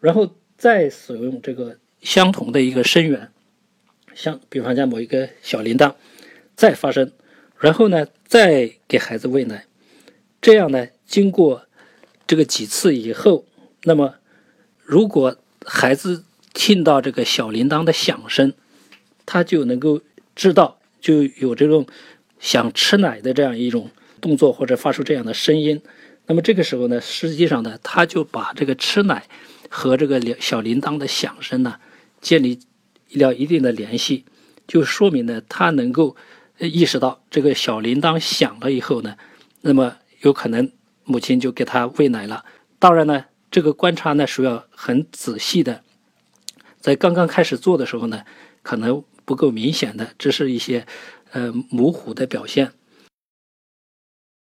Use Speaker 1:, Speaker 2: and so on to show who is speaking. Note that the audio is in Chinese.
Speaker 1: 然后再使用这个相同的一个声源，像比方讲某一个小铃铛，再发声，然后呢再给孩子喂奶，这样呢经过这个几次以后，那么如果孩子听到这个小铃铛的响声，他就能够知道就有这种想吃奶的这样一种动作或者发出这样的声音。那么这个时候呢，实际上呢，他就把这个吃奶和这个铃小铃铛的响声呢建立了一定的联系，就说明呢，他能够意识到这个小铃铛响了以后呢，那么有可能母亲就给他喂奶了。当然呢，这个观察呢是要很仔细的，在刚刚开始做的时候呢，可能不够明显的，只是一些呃模糊的表现。